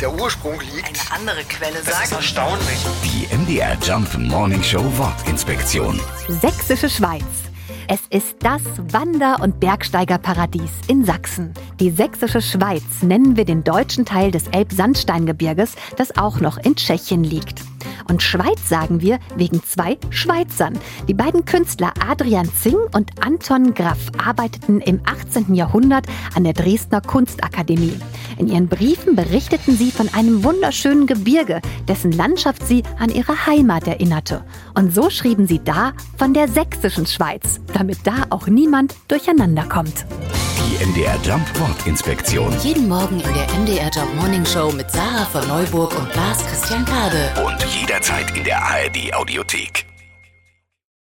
der Ursprung liegt. Eine andere Quelle Das ist sagt. erstaunlich. Die MDR Jump Morning Show Wortinspektion. Sächsische Schweiz. Es ist das Wander- und Bergsteigerparadies in Sachsen. Die Sächsische Schweiz nennen wir den deutschen Teil des Elbsandsteingebirges, das auch noch in Tschechien liegt. Und Schweiz sagen wir wegen zwei Schweizern. Die beiden Künstler Adrian Zing und Anton Graff arbeiteten im 18. Jahrhundert an der Dresdner Kunstakademie. In ihren Briefen berichteten sie von einem wunderschönen Gebirge, dessen Landschaft sie an ihre Heimat erinnerte. Und so schrieben sie da von der sächsischen Schweiz, damit da auch niemand durcheinander kommt. Die MDR Jump Wortinspektion. Jeden Morgen in der MDR Job Morning Show mit Sarah von Neuburg und Lars Christian Kade. Und jederzeit in der ARD Audiothek.